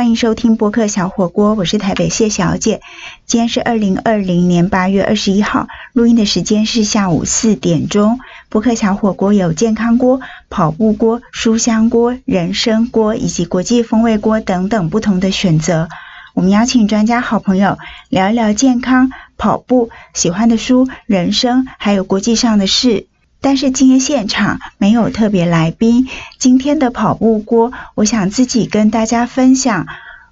欢迎收听播客小火锅，我是台北谢小姐。今天是二零二零年八月二十一号，录音的时间是下午四点钟。播客小火锅有健康锅、跑步锅、书香锅、人参锅以及国际风味锅等等不同的选择。我们邀请专家好朋友聊一聊健康、跑步、喜欢的书、人生，还有国际上的事。但是今天现场没有特别来宾。今天的跑步锅，我想自己跟大家分享，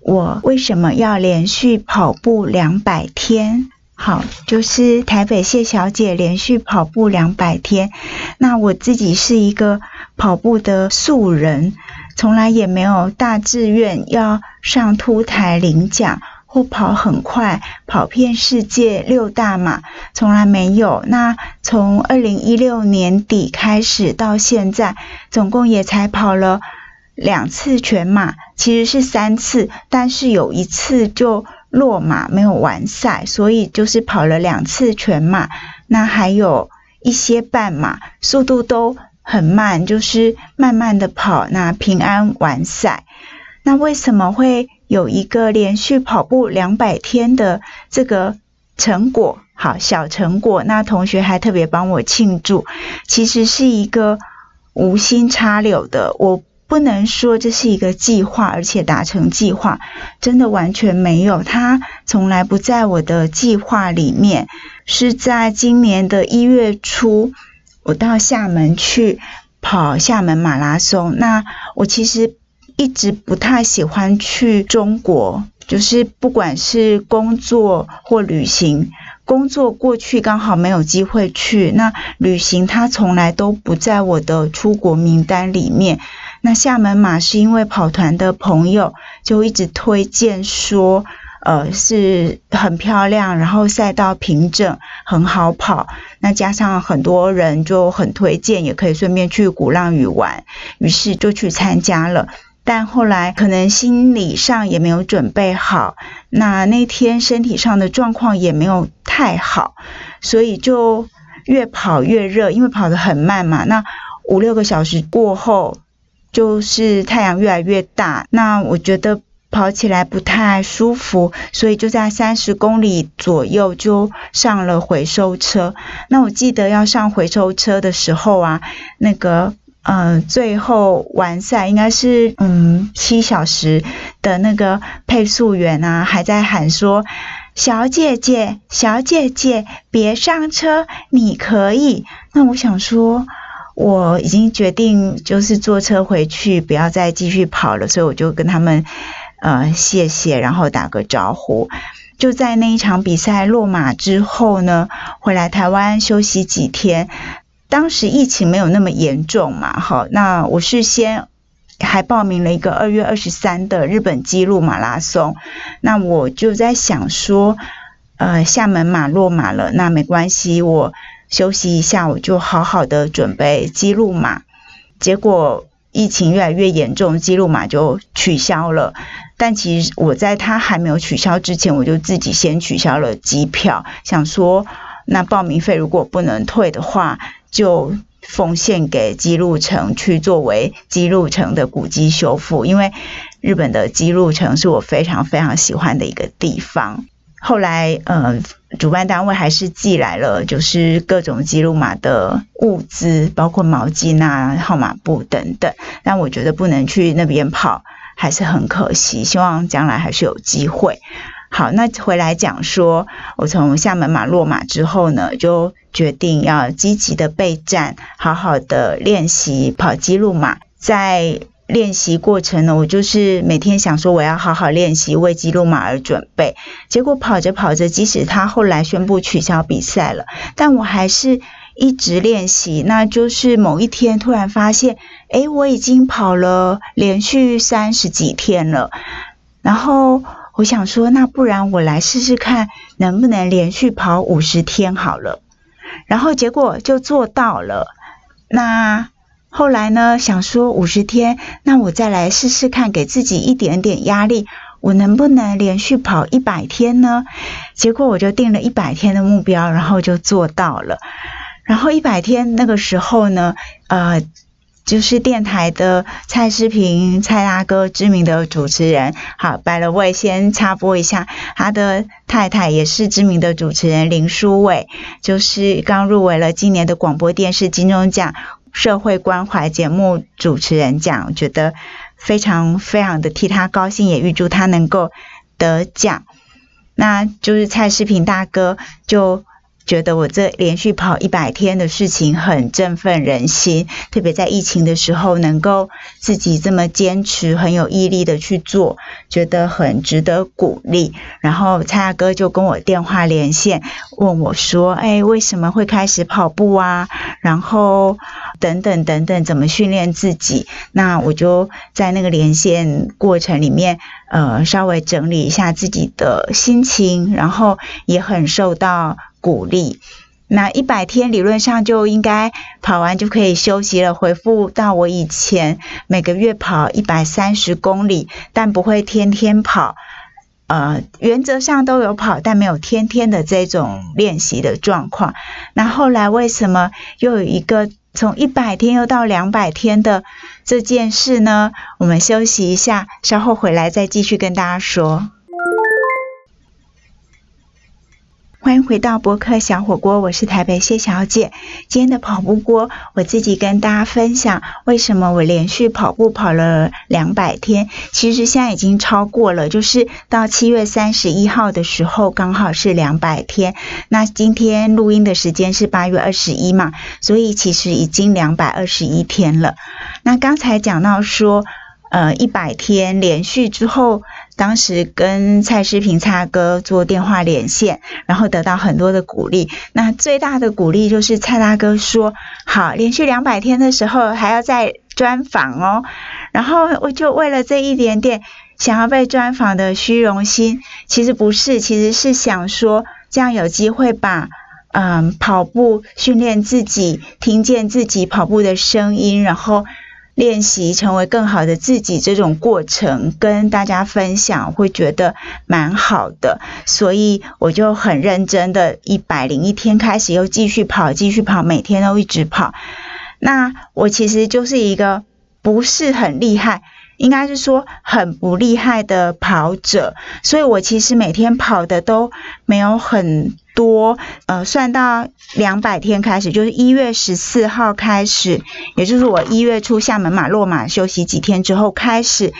我为什么要连续跑步两百天。好，就是台北谢小姐连续跑步两百天。那我自己是一个跑步的素人，从来也没有大志愿要上凸台领奖。或跑很快，跑遍世界六大马，从来没有。那从二零一六年底开始到现在，总共也才跑了两次全马，其实是三次，但是有一次就落马没有完赛，所以就是跑了两次全马。那还有一些半马，速度都很慢，就是慢慢的跑，那平安完赛。那为什么会？有一个连续跑步两百天的这个成果，好小成果。那同学还特别帮我庆祝，其实是一个无心插柳的。我不能说这是一个计划，而且达成计划真的完全没有，它从来不在我的计划里面。是在今年的一月初，我到厦门去跑厦门马拉松。那我其实。一直不太喜欢去中国，就是不管是工作或旅行，工作过去刚好没有机会去，那旅行它从来都不在我的出国名单里面。那厦门马是因为跑团的朋友就一直推荐说，呃，是很漂亮，然后赛道平整，很好跑。那加上很多人就很推荐，也可以顺便去鼓浪屿玩，于是就去参加了。但后来可能心理上也没有准备好，那那天身体上的状况也没有太好，所以就越跑越热，因为跑得很慢嘛。那五六个小时过后，就是太阳越来越大，那我觉得跑起来不太舒服，所以就在三十公里左右就上了回收车。那我记得要上回收车的时候啊，那个。嗯，最后完赛应该是嗯七小时的那个配速员啊，还在喊说：“小姐姐，小姐姐，别上车，你可以。”那我想说，我已经决定就是坐车回去，不要再继续跑了，所以我就跟他们呃谢谢，然后打个招呼。就在那一场比赛落马之后呢，回来台湾休息几天。当时疫情没有那么严重嘛，好，那我是先还报名了一个二月二十三的日本纪录马拉松，那我就在想说，呃，厦门马落马了，那没关系，我休息一下，我就好好的准备纪录马。结果疫情越来越严重，纪录马就取消了。但其实我在他还没有取消之前，我就自己先取消了机票，想说那报名费如果不能退的话。就奉献给基路城去作为基路城的古迹修复，因为日本的基路城是我非常非常喜欢的一个地方。后来，呃，主办单位还是寄来了，就是各种基路马的物资，包括毛巾啊、号码布等等。但我觉得不能去那边跑，还是很可惜。希望将来还是有机会。好，那回来讲说，我从厦门马落马之后呢，就决定要积极的备战，好好的练习跑基路马。在练习过程呢，我就是每天想说，我要好好练习为基路马而准备。结果跑着跑着，即使他后来宣布取消比赛了，但我还是一直练习。那就是某一天突然发现，诶，我已经跑了连续三十几天了，然后。我想说，那不然我来试试看，能不能连续跑五十天好了。然后结果就做到了。那后来呢？想说五十天，那我再来试试看，给自己一点点压力，我能不能连续跑一百天呢？结果我就定了一百天的目标，然后就做到了。然后一百天那个时候呢，呃。就是电台的蔡诗平蔡大哥，知名的主持人。好，百了位先插播一下，他的太太也是知名的主持人林书伟，就是刚入围了今年的广播电视金钟奖社会关怀节目主持人奖，我觉得非常非常的替他高兴，也预祝他能够得奖。那就是蔡诗平大哥就。觉得我这连续跑一百天的事情很振奋人心，特别在疫情的时候能够自己这么坚持，很有毅力的去做，觉得很值得鼓励。然后蔡大哥就跟我电话连线，问我说：“哎，为什么会开始跑步啊？然后等等等等，怎么训练自己？”那我就在那个连线过程里面，呃，稍微整理一下自己的心情，然后也很受到。鼓励，那一百天理论上就应该跑完就可以休息了。回复到我以前每个月跑一百三十公里，但不会天天跑，呃，原则上都有跑，但没有天天的这种练习的状况。那后来为什么又有一个从一百天又到两百天的这件事呢？我们休息一下，稍后回来再继续跟大家说。欢迎回到博客小火锅，我是台北谢小姐。今天的跑步锅，我自己跟大家分享为什么我连续跑步跑了两百天。其实现在已经超过了，就是到七月三十一号的时候，刚好是两百天。那今天录音的时间是八月二十一嘛，所以其实已经两百二十一天了。那刚才讲到说，呃，一百天连续之后。当时跟蔡诗平蔡哥做电话连线，然后得到很多的鼓励。那最大的鼓励就是蔡大哥说：“好，连续两百天的时候还要再专访哦。”然后我就为了这一点点想要被专访的虚荣心，其实不是，其实是想说这样有机会把嗯跑步训练自己，听见自己跑步的声音，然后。练习成为更好的自己这种过程，跟大家分享，会觉得蛮好的，所以我就很认真的，一百零一天开始又继续跑，继续跑，每天都一直跑。那我其实就是一个不是很厉害，应该是说很不厉害的跑者，所以我其实每天跑的都没有很。多呃，算到两百天开始，就是一月十四号开始，也就是我一月初厦门马落马休息几天之后开始，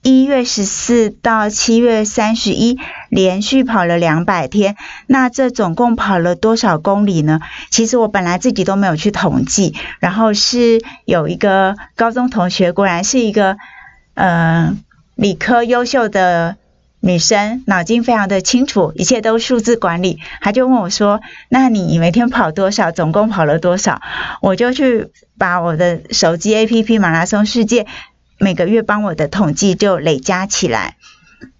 一月十四到七月三十一连续跑了两百天。那这总共跑了多少公里呢？其实我本来自己都没有去统计，然后是有一个高中同学，果然是一个呃理科优秀的。女生脑筋非常的清楚，一切都数字管理。她就问我说：“那你每天跑多少？总共跑了多少？”我就去把我的手机 APP 马拉松世界每个月帮我的统计就累加起来。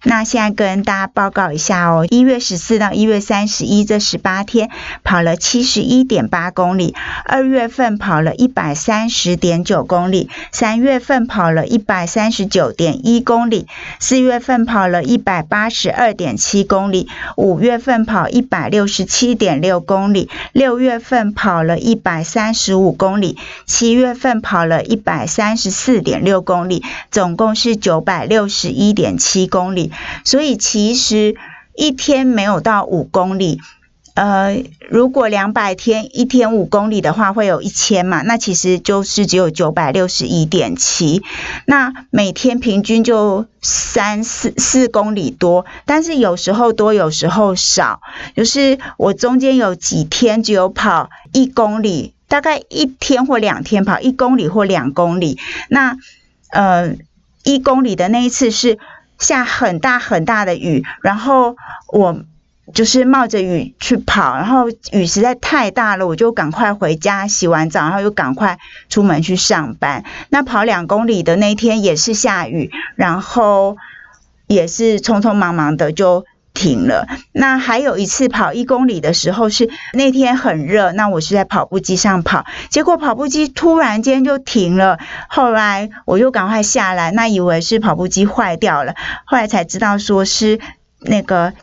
那现在跟大家报告一下哦，一月十四到一月三十一这十八天跑了七十一点八公里，二月份跑了一百三十点九公里，三月份跑了一百三十九点一公里，四月份跑了一百八十二点七公里，五月份跑一百六十七点六公里，六月份跑了一百三十五公里，七月份跑了一百三十四点六公里，总共是九百六十一点七公里。里，所以其实一天没有到五公里，呃，如果两百天一天五公里的话，会有一千嘛？那其实就是只有九百六十一点七，那每天平均就三四四公里多，但是有时候多，有时候少，就是我中间有几天只有跑一公里，大概一天或两天跑一公里或两公里，那呃一公里的那一次是。下很大很大的雨，然后我就是冒着雨去跑，然后雨实在太大了，我就赶快回家洗完澡，然后又赶快出门去上班。那跑两公里的那天也是下雨，然后也是匆匆忙忙的就。停了。那还有一次跑一公里的时候，是那天很热，那我是在跑步机上跑，结果跑步机突然间就停了。后来我就赶快下来，那以为是跑步机坏掉了，后来才知道说是那个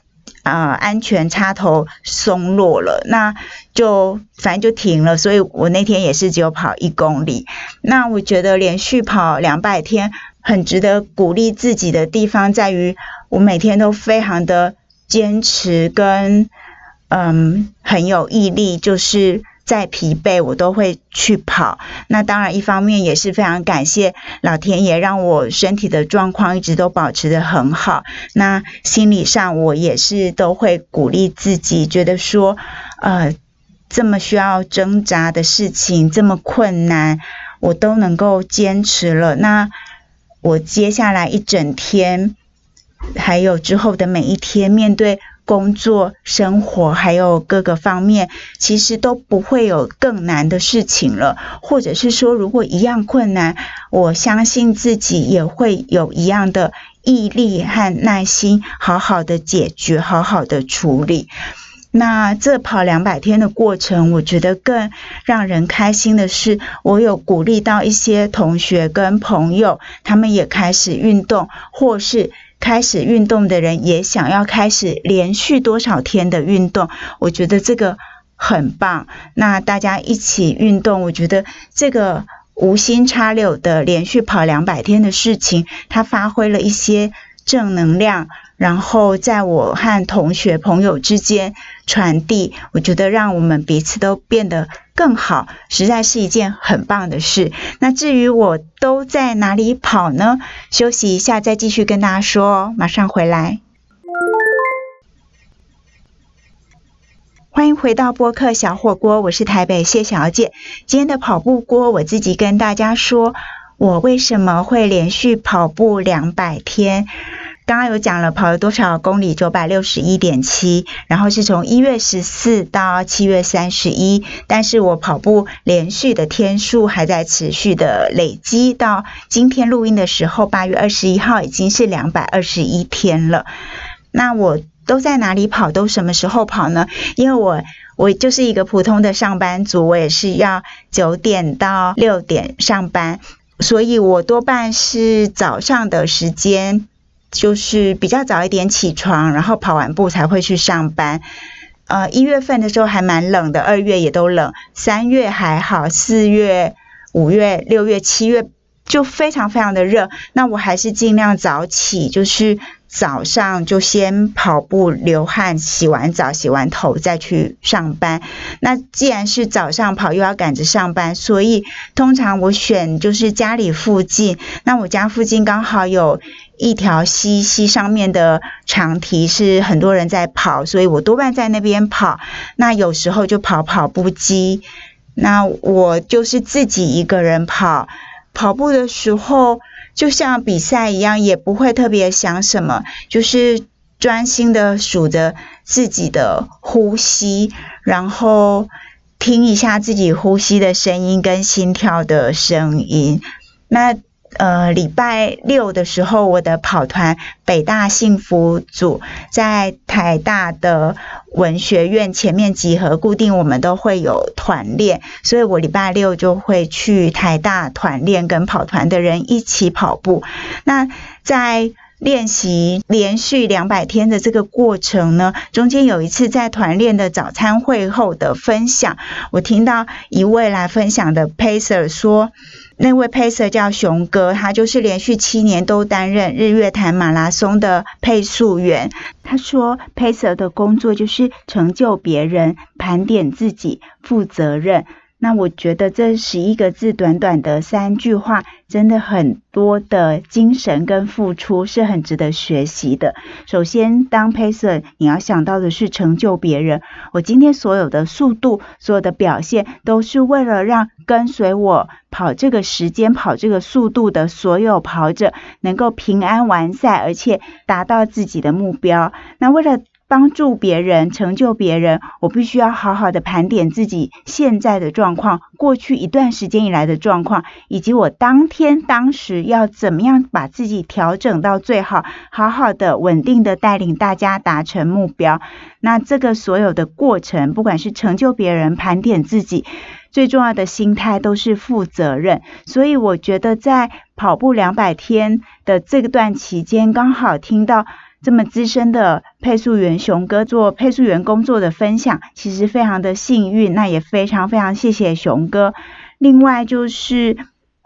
啊安全插头松落了，那就反正就停了。所以我那天也是只有跑一公里。那我觉得连续跑两百天很值得鼓励自己的地方在于，我每天都非常的坚持跟嗯很有毅力，就是。再疲惫，我都会去跑。那当然，一方面也是非常感谢老天爷，让我身体的状况一直都保持的很好。那心理上，我也是都会鼓励自己，觉得说，呃，这么需要挣扎的事情，这么困难，我都能够坚持了。那我接下来一整天，还有之后的每一天，面对。工作、生活还有各个方面，其实都不会有更难的事情了。或者是说，如果一样困难，我相信自己也会有一样的毅力和耐心，好好的解决，好好的处理。那这跑两百天的过程，我觉得更让人开心的是，我有鼓励到一些同学跟朋友，他们也开始运动，或是。开始运动的人也想要开始连续多少天的运动，我觉得这个很棒。那大家一起运动，我觉得这个无心插柳的连续跑两百天的事情，它发挥了一些正能量。然后在我和同学朋友之间传递，我觉得让我们彼此都变得更好，实在是一件很棒的事。那至于我都在哪里跑呢？休息一下再继续跟大家说哦，马上回来。欢迎回到播客小火锅，我是台北谢小姐。今天的跑步锅，我自己跟大家说，我为什么会连续跑步两百天。刚刚有讲了跑了多少公里，九百六十一点七，然后是从一月十四到七月三十一，但是我跑步连续的天数还在持续的累积，到今天录音的时候，八月二十一号已经是两百二十一天了。那我都在哪里跑？都什么时候跑呢？因为我我就是一个普通的上班族，我也是要九点到六点上班，所以我多半是早上的时间。就是比较早一点起床，然后跑完步才会去上班。呃，一月份的时候还蛮冷的，二月也都冷，三月还好，四月、五月、六月、七月就非常非常的热。那我还是尽量早起，就是。早上就先跑步流汗，洗完澡洗完头再去上班。那既然是早上跑，又要赶着上班，所以通常我选就是家里附近。那我家附近刚好有一条溪，溪上面的长堤是很多人在跑，所以我多半在那边跑。那有时候就跑跑步机。那我就是自己一个人跑，跑步的时候。就像比赛一样，也不会特别想什么，就是专心的数着自己的呼吸，然后听一下自己呼吸的声音跟心跳的声音。那。呃，礼拜六的时候，我的跑团北大幸福组在台大的文学院前面集合，固定我们都会有团练，所以我礼拜六就会去台大团练，跟跑团的人一起跑步。那在练习连续两百天的这个过程呢，中间有一次在团练的早餐会后的分享，我听到一位来分享的 pacer 说。那位配色叫熊哥，他就是连续七年都担任日月潭马拉松的配速员。他说，配色的工作就是成就别人、盘点自己、负责任。那我觉得这十一个字，短短的三句话，真的很多的精神跟付出是很值得学习的。首先，当 pacer，你要想到的是成就别人。我今天所有的速度，所有的表现，都是为了让跟随我跑这个时间、跑这个速度的所有跑者能够平安完赛，而且达到自己的目标。那为了帮助别人，成就别人，我必须要好好的盘点自己现在的状况，过去一段时间以来的状况，以及我当天当时要怎么样把自己调整到最好，好好的稳定的带领大家达成目标。那这个所有的过程，不管是成就别人、盘点自己，最重要的心态都是负责任。所以我觉得在跑步两百天的这段期间，刚好听到。这么资深的配速员熊哥做配速员工作的分享，其实非常的幸运，那也非常非常谢谢熊哥。另外就是，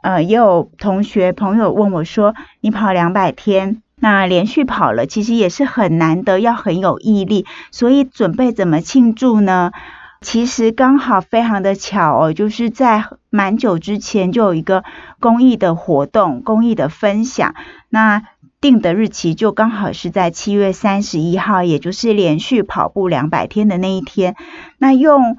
呃，也有同学朋友问我说，你跑两百天，那连续跑了，其实也是很难得，要很有毅力，所以准备怎么庆祝呢？其实刚好非常的巧哦，就是在蛮久之前就有一个公益的活动，公益的分享，那定的日期就刚好是在七月三十一号，也就是连续跑步两百天的那一天。那用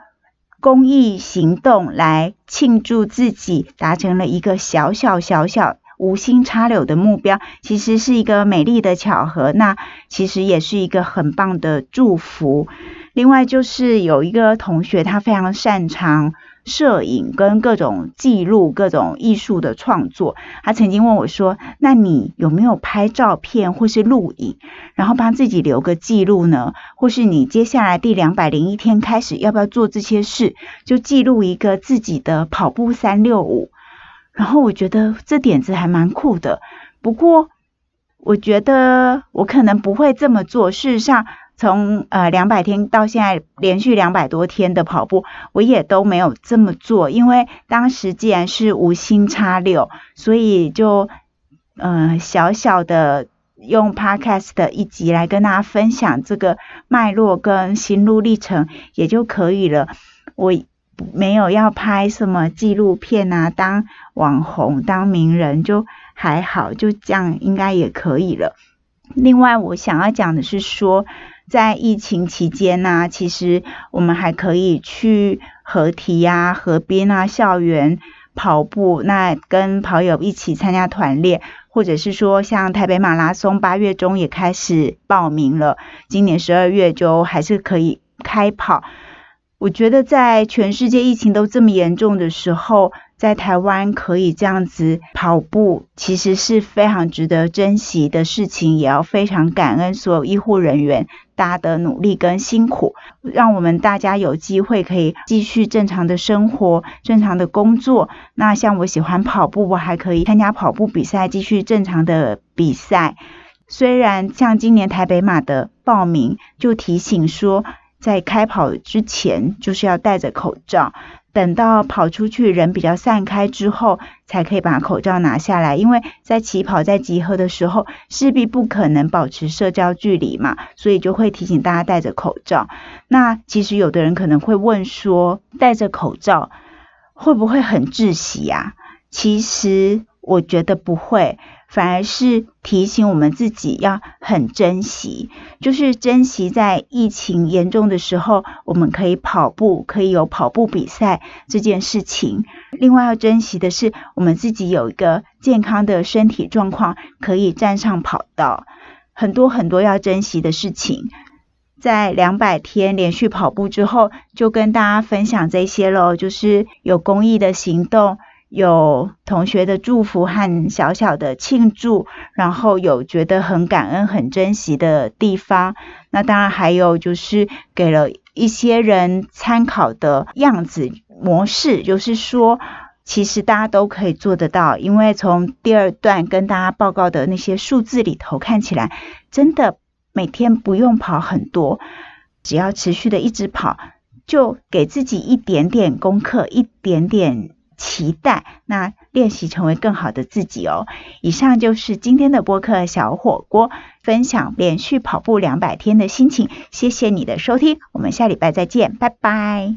公益行动来庆祝自己达成了一个小小小小无心插柳的目标，其实是一个美丽的巧合。那其实也是一个很棒的祝福。另外就是有一个同学，他非常擅长摄影跟各种记录、各种艺术的创作。他曾经问我说：“那你有没有拍照片或是录影，然后帮自己留个记录呢？或是你接下来第两百零一天开始，要不要做这些事？就记录一个自己的跑步三六五。”然后我觉得这点子还蛮酷的。不过我觉得我可能不会这么做。事实上。从呃两百天到现在连续两百多天的跑步，我也都没有这么做，因为当时既然是无心插柳，所以就嗯小小的用 podcast 的一集来跟大家分享这个脉络跟心路历程也就可以了。我没有要拍什么纪录片啊，当网红当名人就还好，就这样应该也可以了。另外，我想要讲的是说。在疫情期间呢，其实我们还可以去河堤啊、河边啊、校园跑步，那跟跑友一起参加团练，或者是说像台北马拉松，八月中也开始报名了，今年十二月就还是可以开跑。我觉得在全世界疫情都这么严重的时候，在台湾可以这样子跑步，其实是非常值得珍惜的事情，也要非常感恩所有医护人员大家的努力跟辛苦，让我们大家有机会可以继续正常的生活、正常的工作。那像我喜欢跑步，我还可以参加跑步比赛，继续正常的比赛。虽然像今年台北马的报名就提醒说。在开跑之前，就是要戴着口罩。等到跑出去，人比较散开之后，才可以把口罩拿下来。因为在起跑、在集合的时候，势必不可能保持社交距离嘛，所以就会提醒大家戴着口罩。那其实有的人可能会问说，戴着口罩会不会很窒息呀？其实我觉得不会。反而是提醒我们自己要很珍惜，就是珍惜在疫情严重的时候，我们可以跑步，可以有跑步比赛这件事情。另外要珍惜的是，我们自己有一个健康的身体状况，可以站上跑道。很多很多要珍惜的事情，在两百天连续跑步之后，就跟大家分享这些喽，就是有公益的行动。有同学的祝福和小小的庆祝，然后有觉得很感恩、很珍惜的地方。那当然还有就是给了一些人参考的样子模式，就是说其实大家都可以做得到。因为从第二段跟大家报告的那些数字里头看起来，真的每天不用跑很多，只要持续的一直跑，就给自己一点点功课，一点点。期待那练习成为更好的自己哦。以上就是今天的播客小火锅分享连续跑步两百天的心情。谢谢你的收听，我们下礼拜再见，拜拜。